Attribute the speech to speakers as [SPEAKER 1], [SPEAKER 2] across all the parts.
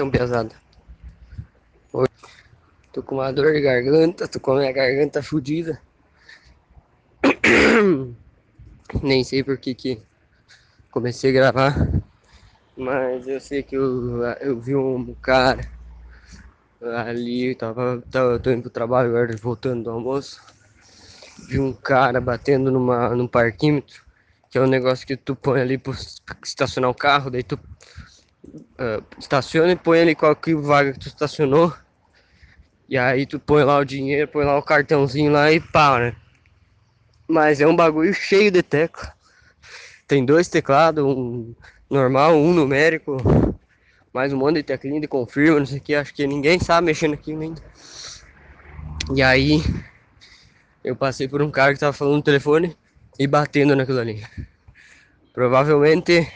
[SPEAKER 1] tão pesado. Hoje, tô com uma dor de garganta, tô com a minha garganta fodida. Nem sei por que que comecei a gravar, mas eu sei que eu, eu vi um cara ali, tava, tava tô indo pro trabalho agora, voltando do almoço. Vi um cara batendo numa, num parquímetro, que é um negócio que tu põe ali para estacionar o carro, daí tu uh, estaciona e põe ali qual que vaga que tu estacionou. E aí tu põe lá o dinheiro, põe lá o cartãozinho lá e pá, né? Mas é um bagulho cheio de tecla. Tem dois teclados, um normal, um numérico, mais um monte de teclinha de confirma, não sei o que. Acho que ninguém sabe mexendo aqui ainda. E aí eu passei por um cara que tava falando no telefone e batendo naquilo ali. Provavelmente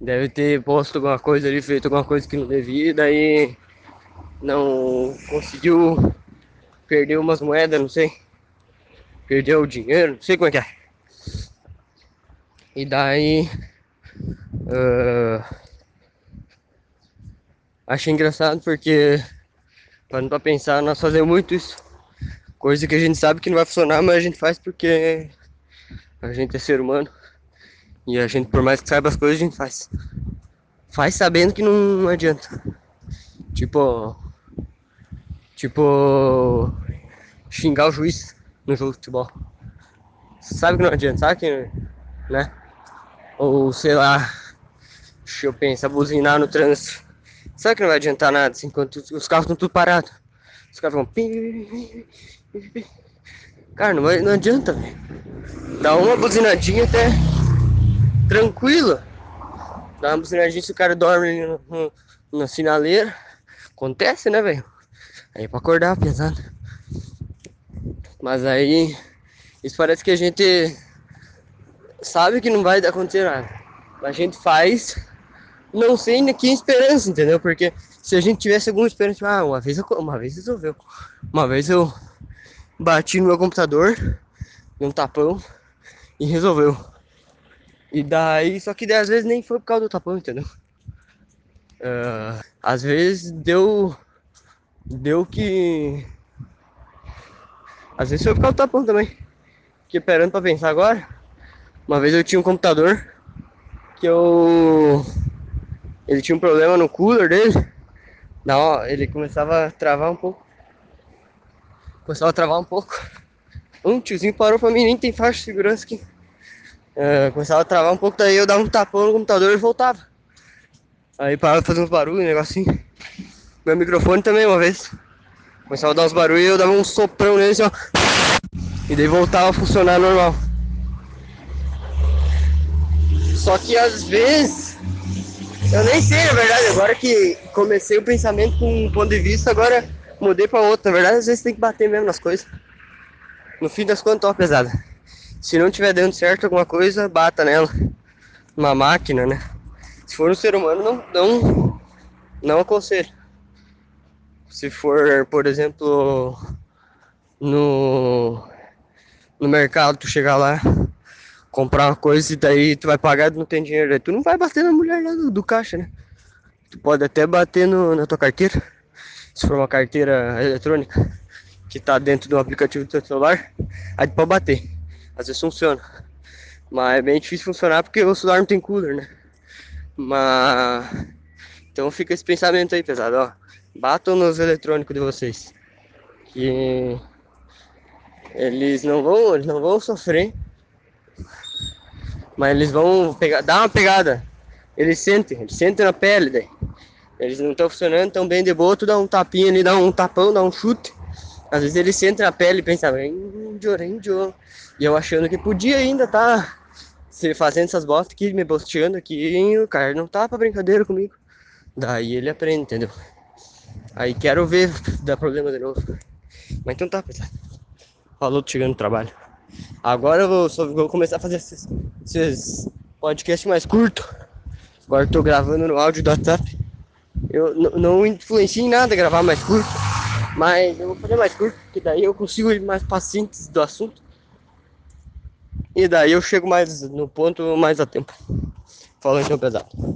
[SPEAKER 1] deve ter posto alguma coisa ali, feito alguma coisa que não devia, daí não conseguiu perder umas moedas, não sei. Perdeu o dinheiro, não sei como é que é. E daí. Uh, achei engraçado porque, parando pra pensar, nós fazemos muito isso. Coisa que a gente sabe que não vai funcionar, mas a gente faz porque a gente é ser humano. E a gente, por mais que saiba as coisas, a gente faz. Faz sabendo que não, não adianta. Tipo. Tipo. Xingar o juiz no jogo de futebol. Sabe que não adianta, sabe que. Né? Ou sei lá. Deixa eu pensar, buzinar no trânsito. Sabe que não vai adiantar nada assim, enquanto os carros estão tudo parados. Os caras vão. Cara, não, vai, não adianta, velho. Dá uma buzinadinha até tranquilo. Dá uma se o cara dorme no, no, na sinaleira. Acontece, né, velho? Aí pra acordar pesado. Mas aí. Isso parece que a gente sabe que não vai acontecer nada. Mas a gente faz, não sei nem que esperança, entendeu? Porque se a gente tivesse alguma esperança, tipo, ah, uma vez, eu, uma vez resolveu. Uma vez eu bati no meu computador, dei um tapão e resolveu. E daí, só que às vezes nem foi por causa do tapão, entendeu? Uh, às vezes deu. Deu que. Às vezes foi por causa do tapão também. Fiquei esperando pra pensar agora. Uma vez eu tinha um computador que eu. Ele tinha um problema no cooler dele. Não, ele começava a travar um pouco. Começava a travar um pouco. Um tiozinho parou pra mim, nem tem faixa de segurança aqui. É, começava a travar um pouco, daí eu dava um tapão no computador e voltava. Aí parava de fazer uns barulhos, um negocinho. Meu microfone também uma vez. Começava a dar uns barulhos e eu dava um soprão nele assim, ó. E daí voltava a funcionar normal. Só que às vezes, eu nem sei na verdade, agora que comecei o pensamento com um ponto de vista, agora mudei pra outro. Na verdade, às vezes tem que bater mesmo nas coisas. No fim das contas, ó, pesada. Se não tiver dando certo alguma coisa, bata nela. Uma máquina, né? Se for um ser humano, não, não, não aconselho. Se for, por exemplo, no, no mercado, tu chegar lá, comprar uma coisa e daí tu vai pagar e não tem dinheiro. Tu não vai bater na mulher lá do, do caixa, né? Tu pode até bater no, na tua carteira. Se for uma carteira eletrônica que tá dentro do aplicativo do teu celular, aí tu pode bater às vezes funciona. Mas é bem difícil funcionar porque o celular não tem cooler, né? Mas. Então fica esse pensamento aí, pesado, ó. Batam nos eletrônicos de vocês. Que eles não vão, eles não vão sofrer. Mas eles vão pegar, dar uma pegada. Eles sentem, eles sentem na pele daí. Eles não estão funcionando tão bem de boa, tu dá um tapinha ali, dá um tapão, dá um chute. Às vezes eles sentem na pele e pensam, índio, índio. E eu achando que podia ainda tá se fazendo essas bostas aqui, me bosteando aqui, e o cara não tá pra brincadeira comigo. Daí ele aprende, entendeu? Aí quero ver dar problema de novo. Mas então tá, pesado. Falou, chegando no trabalho. Agora eu vou, só vou começar a fazer esses, esses podcasts mais curtos. Agora tô gravando no áudio do WhatsApp. Eu não influencia em nada gravar mais curto. Mas eu vou fazer mais curto, porque daí eu consigo ir mais pacientes do assunto. E daí eu chego mais no ponto mais a tempo. Falando então pesado.